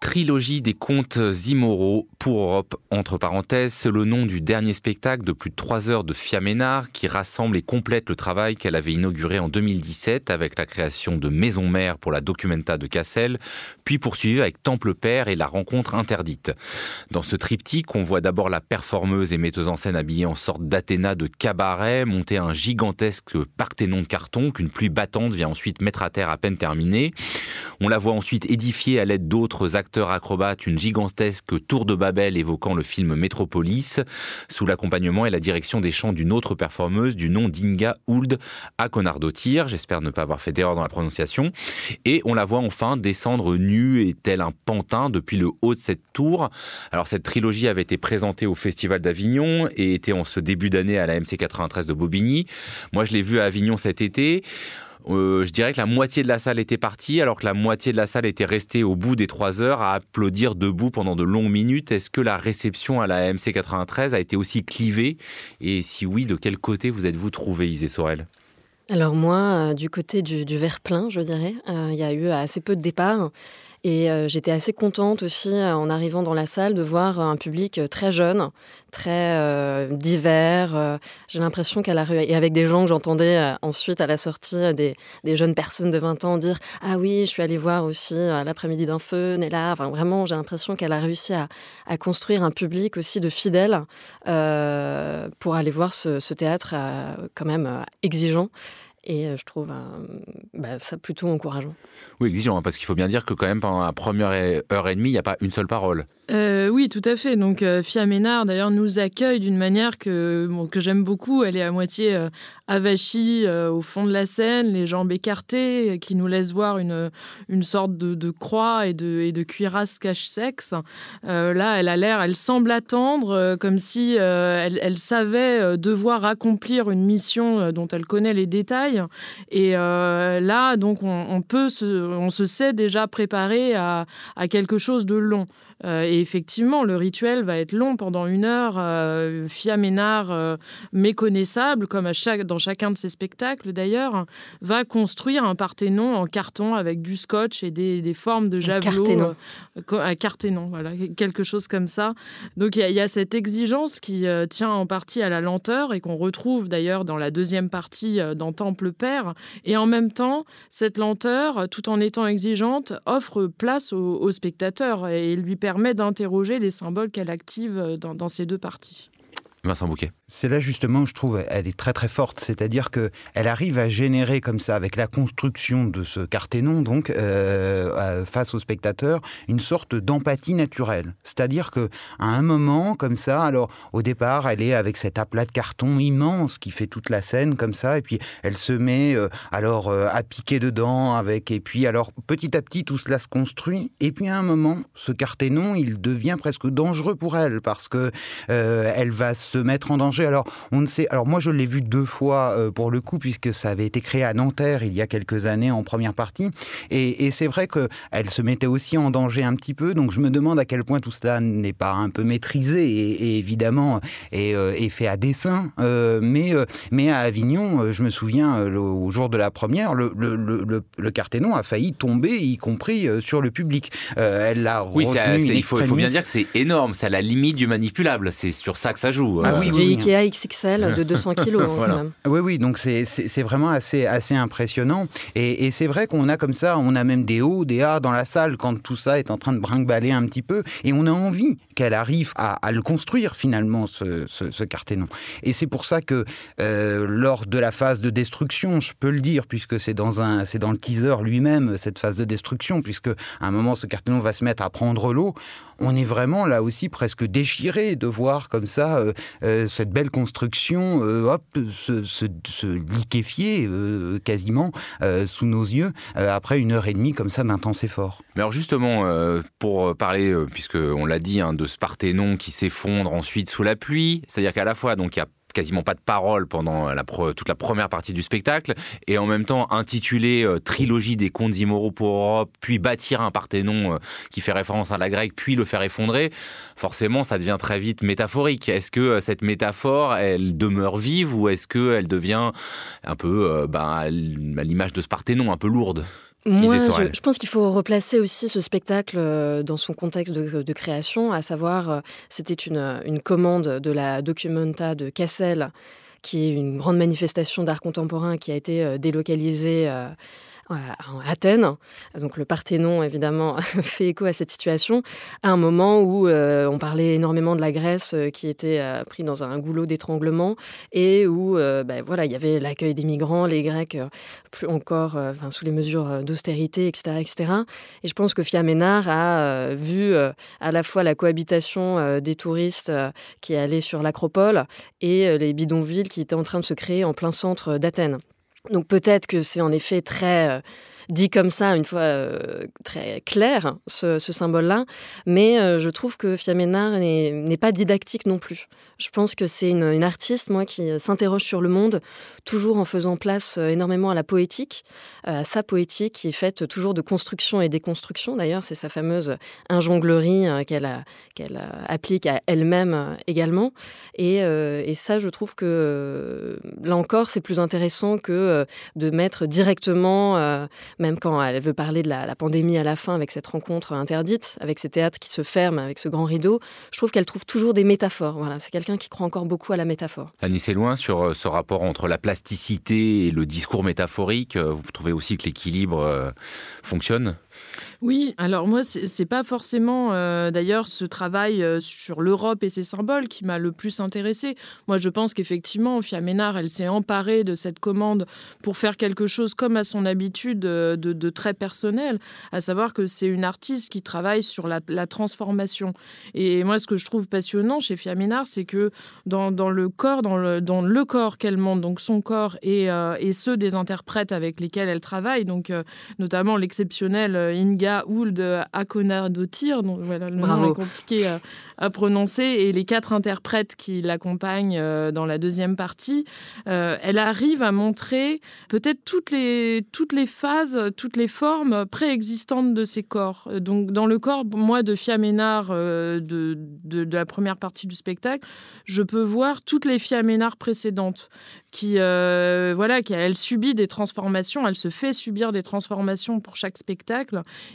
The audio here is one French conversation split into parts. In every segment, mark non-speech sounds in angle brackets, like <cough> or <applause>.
Trilogie des contes immoraux pour Europe, entre parenthèses, c'est le nom du dernier spectacle de plus de trois heures de Fia Ménard qui rassemble et complète le travail qu'elle avait inauguré en 2017 avec la création de Maison Mère pour la Documenta de Cassel, puis poursuivi avec Temple Père et la rencontre interdite. Dans ce triptyque, on voit d'abord la performeuse et metteuse en scène habillée en sorte d'Athéna de cabaret monter un gigantesque parthénon de carton qu'une pluie battante vient ensuite mettre à terre à peine terminé. On la voit ensuite édifiée à l'aide d'autres acrobate une gigantesque tour de Babel évoquant le film Metropolis, sous l'accompagnement et la direction des chants d'une autre performeuse du nom d'Inga Ould à Conardotir. J'espère ne pas avoir fait d'erreur dans la prononciation. Et on la voit enfin descendre nue et tel un pantin depuis le haut de cette tour. Alors cette trilogie avait été présentée au Festival d'Avignon et était en ce début d'année à la MC 93 de Bobigny. Moi je l'ai vu à Avignon cet été. Euh, je dirais que la moitié de la salle était partie, alors que la moitié de la salle était restée au bout des trois heures à applaudir debout pendant de longues minutes. Est-ce que la réception à la MC 93 a été aussi clivée? Et si oui, de quel côté vous êtes-vous trouvé, Isée Sorel? Alors moi, euh, du côté du, verre plein, je dirais, euh, il y a eu assez peu de départs. Et euh, j'étais assez contente aussi, euh, en arrivant dans la salle, de voir un public euh, très jeune, très divers. J'ai l'impression qu'à la rue, et avec des gens que j'entendais ensuite à la sortie, des, jeunes personnes de 20 ans dire Ah oui, je suis allée voir aussi l'après-midi d'un feu, là. Enfin, vraiment, j'ai l'impression qu'elle a réussi à, construire un public aussi de fidèles pour aller voir ce théâtre quand même exigeant. Et je trouve bah, ça plutôt encourageant. Oui, exigeant, hein, parce qu'il faut bien dire que quand même pendant la première heure et demie, il n'y a pas une seule parole. Euh, oui, tout à fait. Donc, euh, Fia Ménard, d'ailleurs, nous accueille d'une manière que, que j'aime beaucoup. Elle est à moitié euh, avachie au fond de la scène, les jambes écartées, qui nous laisse voir une, une sorte de, croix et de, de cuirasse cache-sexe. là, elle a l'air, elle semble attendre, comme si elle, savait devoir accomplir une mission dont elle connaît les détails. Et là, donc, on, peut se, on se sait déjà préparé à, à quelque chose de long. et effectivement, le rituel va être long pendant une heure, euh, Fia Ménard, euh, méconnaissable, comme à chaque, dans chacun de ses spectacles d'ailleurs, va construire un parthénon en carton avec du scotch et des, formes de javelot. Euh, un carténon, voilà, quelque chose comme ça. Donc il y, a cette exigence qui euh, tient en partie à la lenteur et qu'on retrouve d'ailleurs dans la deuxième partie dans Temple Père. Et en même temps, cette lenteur, tout en étant exigeante, offre place au, au spectateur et lui permet d'un interroger les symboles qu'elle active euh, dans, dans ces deux parties. Vincent Bouquet. C'est là justement, je trouve, elle est très très forte. C'est-à-dire que elle arrive à générer comme ça, avec la construction de ce carténon, donc euh, face au spectateur, une sorte d'empathie naturelle. C'est-à-dire que à un moment comme ça, alors au départ, elle est avec cet aplat de carton immense qui fait toute la scène comme ça, et puis elle se met euh, alors euh, à piquer dedans avec, et puis alors petit à petit tout cela se construit, et puis à un moment, ce carténon, il devient presque dangereux pour elle parce que elle va se mettre en danger. Alors, on ne sait. Alors, moi, je l'ai vu deux fois euh, pour le coup, puisque ça avait été créé à Nanterre il y a quelques années en première partie. Et, c'est vrai qu'elle se mettait aussi en danger un petit peu. Donc, je me demande à quel point tout cela n'est pas un peu maîtrisé et, évidemment est, euh, fait à dessein. Euh, mais, mais à Avignon, je me souviens, au jour de la première, le, le, le, le Carténon a failli tomber, y compris sur le public. elle l'a Oui, il, faut, il faut bien dire que c'est énorme. C'est à la limite du manipulable. C'est sur ça que ça joue. Ah, oui, du Ikea XXL de 200 <laughs> kilos. Hein, oui, oui, donc c'est vraiment assez, assez impressionnant. Et, et c'est vrai qu'on a comme ça, on a même des hauts, des A dans la salle quand tout ça est en train de brinque-baller un petit peu. Et on a envie qu'elle arrive à, à, le construire finalement, ce, ce. Et c'est pour ça que euh, lors de la phase de destruction, je peux le dire, puisque c'est dans, un, dans le teaser lui-même, cette phase de destruction, puisque à un moment, ce Carténon va se mettre à prendre l'eau, on est vraiment là aussi presque déchiré de voir comme ça euh, euh, cette belle construction euh, hop, se, liquéfier quasiment sous nos yeux après une heure et demie comme ça d'intense effort. Mais alors justement, pour parler, puisque on l'a dit, hein, de ce Parthénon qui s'effondre ensuite sous la pluie, c'est-à-dire qu'à la fois donc il y a quasiment pas de parole pendant toute la première partie du spectacle, et en même temps intitulé euh, Trilogie des contes immoraux pour Europe, puis bâtir un Parthénon euh, qui fait référence à la grecque, puis le faire effondrer, forcément ça devient très vite métaphorique. Est-ce que euh, cette métaphore, elle demeure vive ou est-ce qu'elle devient un peu ben, à l'image de ce Parthénon, un peu lourde? Moi, je, pense qu'il faut replacer aussi ce spectacle euh, dans son contexte de, création, à savoir, euh, c'était une, une, commande de la Documenta de Cassel, qui est une grande manifestation d'art contemporain qui a été euh, délocalisée à Athènes. Donc le Parthénon, évidemment, <laughs> fait écho à cette situation, à un moment où euh, on parlait énormément de la Grèce euh, qui était euh, pris dans un goulot d'étranglement et où ben, voilà, il y avait l'accueil des migrants, les Grecs plus encore sous les mesures d'austérité, etc., etc. Et je pense que Fiaménard a vu à la fois la cohabitation des touristes qui allaient sur l'acropole et les bidonvilles qui étaient en train de se créer en plein centre d'Athènes. Donc peut-être que c'est en effet très euh, dit comme ça, une fois euh, très clair, ce, symbole-là, mais euh, je trouve que Fiaménard n'est pas didactique non plus. Je pense que c'est une, artiste, moi, qui s'interroge sur le monde, toujours en faisant place énormément à la poétique, à sa poétique qui est faite toujours de construction et déconstruction. D'ailleurs, c'est sa fameuse injonglerie qu'elle applique à elle-même également. Et, ça, je trouve que là encore, c'est plus intéressant que de mettre directement même quand elle veut parler de la, pandémie à la fin avec cette rencontre interdite, avec ces théâtres qui se ferment, avec ce grand rideau, je trouve qu'elle trouve toujours des métaphores. Voilà, c'est quelqu'un qui croit encore beaucoup à la métaphore. Annie, c'est loin sur euh, ce rapport entre la plasticité et le discours métaphorique. Euh, vous trouvez aussi que l'équilibre euh, fonctionne? Oui, alors moi, c'est pas forcément euh, d'ailleurs ce travail euh, sur l'Europe et ses symboles qui m'a le plus intéressé. Moi, je pense qu'effectivement, Fiaménard, elle s'est emparée de cette commande pour faire quelque chose comme à son habitude euh, de, très personnel, à savoir que c'est une artiste qui travaille sur la, transformation. Et moi, ce que je trouve passionnant chez Fiaménard, c'est que dans, le corps, dans le, corps qu'elle montre, donc son corps et, et, ceux des interprètes avec lesquels elle travaille, donc notamment l'exceptionnel Inga ou de Akonadotir, donc voilà, le nom est compliqué à, prononcer, et les quatre interprètes qui l'accompagnent euh, dans la deuxième partie, euh, elle arrive à montrer peut-être toutes les, toutes les phases, toutes les formes préexistantes de ces corps. Donc dans le corps, moi, de Fiaménard, euh, de, de, de, la première partie du spectacle, je peux voir toutes les Fiaménard précédentes qui, voilà, qui, elle subit des transformations, elle se fait subir des transformations pour chaque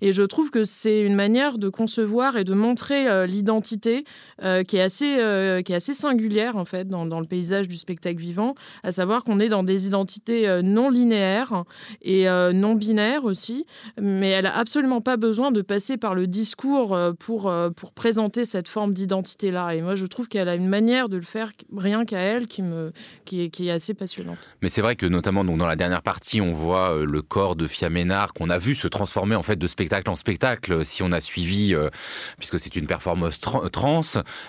Et je trouve que c'est une manière de concevoir et de montrer euh, l'identité euh, qui, est assez, euh, qui est assez singulière, en fait, dans, le paysage du spectacle vivant, à savoir qu'on est dans des identités non linéaires et non binaires aussi, mais elle n'a absolument pas besoin de passer par le discours pour, pour présenter cette forme d'identité-là. Et moi, je trouve qu'elle a une manière de le faire rien qu'à elle qui, me, qui est assez passionnante. Mais c'est vrai que notamment donc, dans la dernière partie, on voit le corps de Fiaménard qu'on a vu se transformer en fait de spectacle en spectacle, si on a suivi, euh, puisque c'est une performance trans,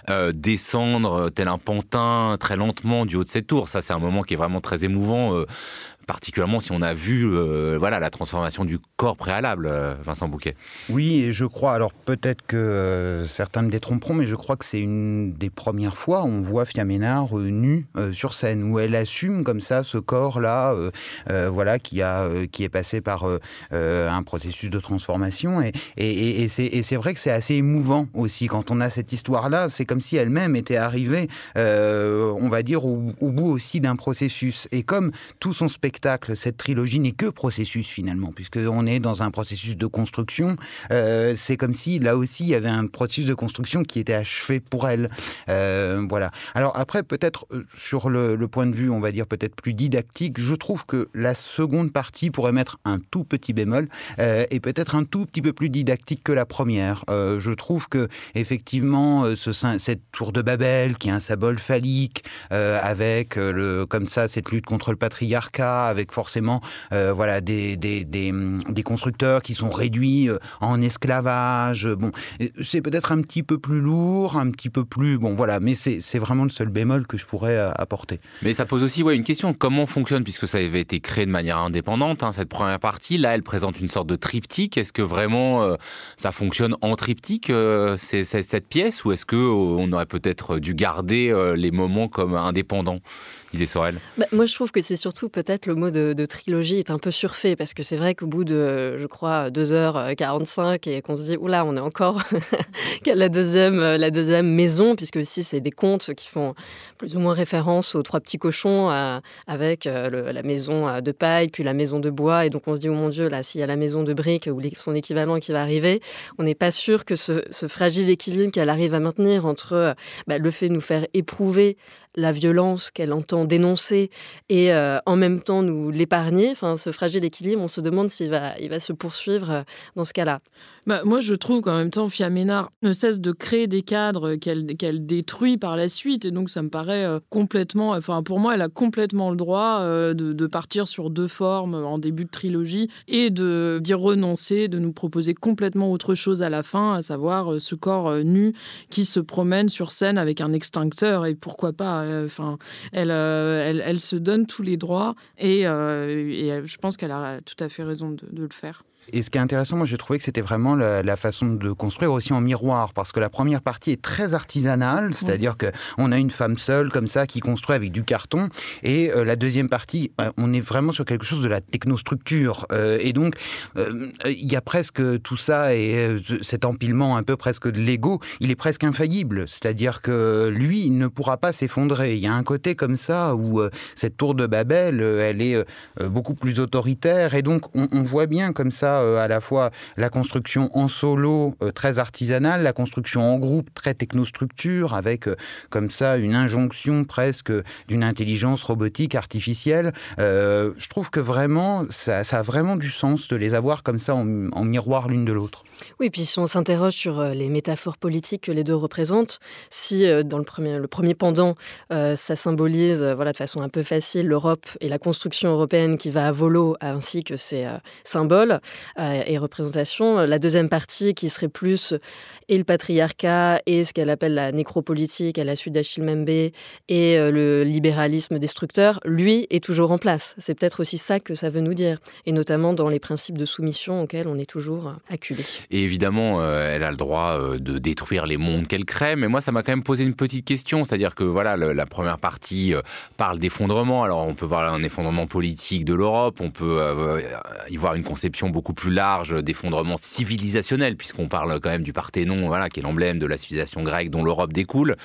euh, descendre tel un pantin très lentement du haut de cette tour. Ça, c'est un moment qui est vraiment très émouvant. Particulièrement si on a vu euh, voilà la transformation du corps préalable, euh, Vincent Bouquet. Oui, et je crois, alors peut-être que euh, certains me détromperont, mais je crois que c'est une des premières fois où on voit Fiaménard nu sur scène, où elle assume comme ça ce corps-là, voilà, qui, a, qui est passé par un processus de transformation. Et, et, et c'est vrai que c'est assez émouvant aussi quand on a cette histoire-là. C'est comme si elle-même était arrivée, on va dire, au, au bout aussi d'un processus. Et comme tout son spectacle, cette trilogie n'est que processus finalement, puisqu'on est dans un processus de construction. Euh, c'est comme si là aussi il y avait un processus de construction qui était achevé pour elle. Euh, voilà. Alors après, peut-être euh, sur le, point de vue, on va dire peut-être plus didactique, je trouve que la seconde partie pourrait mettre un tout petit bémol et peut-être un tout petit peu plus didactique que la première. je trouve que effectivement, ce, cette tour de Babel, qui est un symbole phallique, avec le, comme ça cette lutte contre le patriarcat, avec forcément euh, voilà des, des, des, des, constructeurs qui sont réduits en esclavage. Bon, c'est peut-être un petit peu plus lourd, un petit peu plus... Bon, voilà, mais c'est vraiment le seul bémol que je pourrais apporter. Mais ça pose aussi ouais, une question, comment fonctionne, puisque ça avait été créé de manière indépendante, hein, cette première partie, là, elle présente une sorte de triptyque. Est-ce que vraiment ça fonctionne en triptyque, c'est cette pièce, ou est-ce qu'on aurait peut-être dû garder les moments comme indépendants Sorel? Bah, Moi, je trouve que c'est surtout peut-être le mot de, trilogie est un peu surfait parce que c'est vrai qu'au bout de, je crois, 2h45 et qu'on se dit, oula, on est encore <laughs> la, deuxième, la deuxième maison, puisque aussi c'est des contes qui font plus ou moins référence aux trois petits cochons euh, avec euh, la maison euh, de paille, puis la maison de bois. Et donc on se dit, oh mon Dieu, là, s'il y a la maison de briques ou son équivalent qui va arriver, on n'est pas sûr que ce, fragile équilibre qu'elle arrive à maintenir entre bah, le fait de nous faire éprouver la violence qu'elle entend dénoncer et euh, en même temps nous l'épargner, enfin ce fragile équilibre, on se demande s'il va, il va se poursuivre euh, dans ce cas-là. Bah, moi, je trouve qu'en même temps, Fiaménard ne cesse de créer des cadres qu'elle détruit par la suite. Et donc, ça me paraît euh, complètement. Enfin, pour moi, elle a complètement le droit de, partir sur deux formes en début de trilogie et de d'y renoncer, de nous proposer complètement autre chose à la fin, à savoir ce corps nu qui se promène sur scène avec un extincteur. Et pourquoi pas enfin, euh, elle, elle, se donne tous les droits et, euh, je pense qu'elle a tout à fait raison de le faire. Et ce qui est intéressant, moi j'ai trouvé que c'était vraiment la, façon de construire aussi en miroir, parce que la première partie est très artisanale, c'est-à-dire qu'on a une femme seule comme ça qui construit avec du carton, et euh, la deuxième partie, euh, on est vraiment sur quelque chose de la technostructure. Euh, et donc, il y a presque tout ça, et cet empilement un peu presque de l'ego, il est presque infaillible, c'est-à-dire que lui, il ne pourra pas s'effondrer. Il y a un côté comme ça où cette tour de Babel, elle est beaucoup plus autoritaire, et donc on, on voit bien comme ça euh, à la fois la construction en solo euh, très artisanale, la construction en groupe très technostructure, avec euh, comme ça une injonction presque d'une intelligence robotique artificielle. je trouve que vraiment, ça, a vraiment du sens de les avoir comme ça en miroir l'une de l'autre. Oui, puis si on s'interroge sur euh, les métaphores politiques que les deux représentent, si euh, dans le premier, pendant, euh, ça symbolise voilà, de façon un peu facile l'Europe et la construction européenne qui va à volo, ainsi que ses symboles et représentations, la deuxième partie qui serait plus et le patriarcat et ce qu'elle appelle la nécropolitique à la suite d'Achille Mbembe et le libéralisme destructeur, lui est toujours en place. C'est peut-être aussi ça que ça veut nous dire, et notamment dans les principes de soumission auxquels on est toujours acculé. Et évidemment, euh, elle a le droit euh, de détruire les mondes qu'elle crée. Mais moi, ça m'a quand même posé une petite question. C'est-à-dire que voilà, la première partie euh, parle d'effondrement. Alors, on peut voir un effondrement politique de l'Europe. On peut y voir une conception beaucoup plus large d'effondrement civilisationnel, puisqu'on parle quand même du Parthénon, voilà, qui est l'emblème de la civilisation grecque dont l'Europe découle.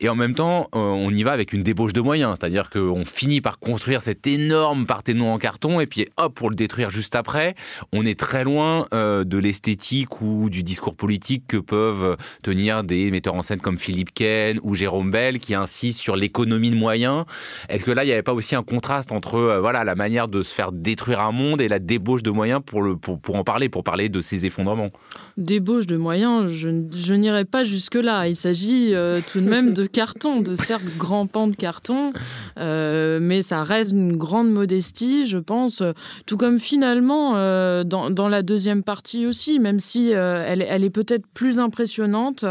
Et en même temps, on y va avec une débauche de moyens, c'est-à-dire qu'on finit par construire cet énorme Parthénon en carton, et puis hop, pour le détruire juste après, on est très loin de l'esthétique ou du discours politique que peuvent tenir des metteurs en scène comme Philippe Ken ou Jérôme Bell qui insistent sur l'économie de moyens. Est-ce que là, il n'y avait pas aussi un contraste entre euh, voilà la manière de se faire détruire un monde et la débauche de moyens pour, le, pour, en parler, pour parler de ces effondrements? Débauche de moyens, je, je n'irai pas jusque-là. Il s'agit euh, tout de même de carton, de certes grands pans de carton, euh, mais ça reste une grande modestie, je pense. Tout comme finalement, dans, dans la deuxième partie aussi, même si euh, elle, est peut-être plus impressionnante,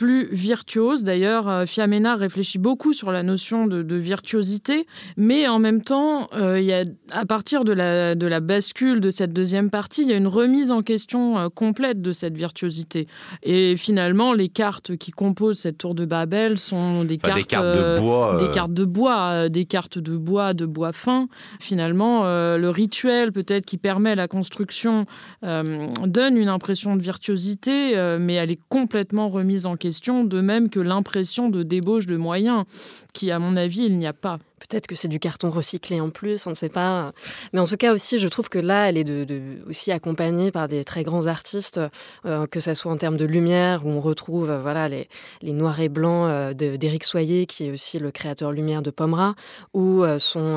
plus virtuose. D'ailleurs, euh, Fiamena réfléchit beaucoup sur la notion de, virtuosité, mais en même temps, euh, il y a, à partir de la, de la bascule de cette deuxième partie, il y a une remise en question complète de cette virtuosité. Et finalement, les cartes qui composent cette tour de Babel sont des, cartes, de bois, des cartes de bois, des cartes de bois, de bois fin. Finalement, le rituel peut-être qui permet la construction donne une impression de virtuosité, euh, mais elle est complètement remise en question, de même que l'impression de débauche de moyens, qui, à mon avis, il n'y a pas. Peut-être que c'est du carton recyclé en plus, on ne sait pas. Mais en tout cas aussi, je trouve que là, elle est aussi accompagnée par des très grands artistes, euh, que ce soit en termes de lumière, où on retrouve euh, voilà les, noirs et blancs euh, d'Éric Soyer, qui est aussi le créateur lumière de Pomera, ou son,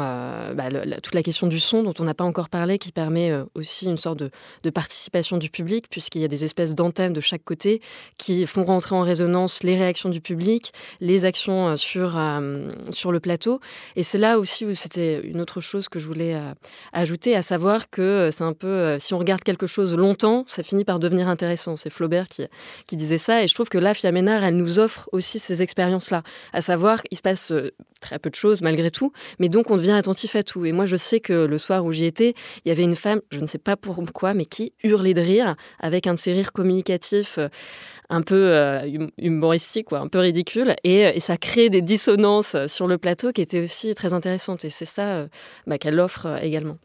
bah, toute la question du son dont on n'a pas encore parlé, qui permet aussi une sorte de, de participation du public, puisqu'il y a des espèces d'antennes de chaque côté qui font rentrer en résonance les réactions du public, les actions sur, sur le plateau. Et c'est là aussi où c'était une autre chose que je voulais ajouter, à savoir que c'est un peu, si on regarde quelque chose longtemps, ça finit par devenir intéressant. C'est Flaubert qui, disait ça. Et je trouve que là, Fiaménard, elle nous offre aussi ces expériences-là. À savoir, qu'il se passe très peu de choses malgré tout, mais donc on devient attentif à tout. Et moi, je sais que le soir où j'y étais, il y avait une femme, je ne sais pas pourquoi, mais qui hurlait de rire avec un de ces rires communicatifs euh, un peu euh, hum, humoristique, quoi, un peu ridicule. Et, et, ça crée des dissonances sur le plateau qui étaient aussi très intéressantes. Et c'est ça euh, bah, qu'elle offre également.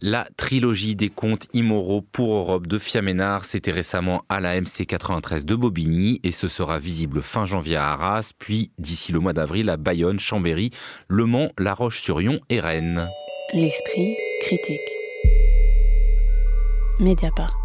La trilogie des contes immoraux pour Europe de Fiaménard, c'était récemment à la MC 93 de Bobigny et ce sera visible fin janvier à Arras, puis d'ici le mois d'avril à Bayonne, Chambéry, Le Mans, La Roche-sur-Yon et Rennes. L'esprit critique. Mediapart.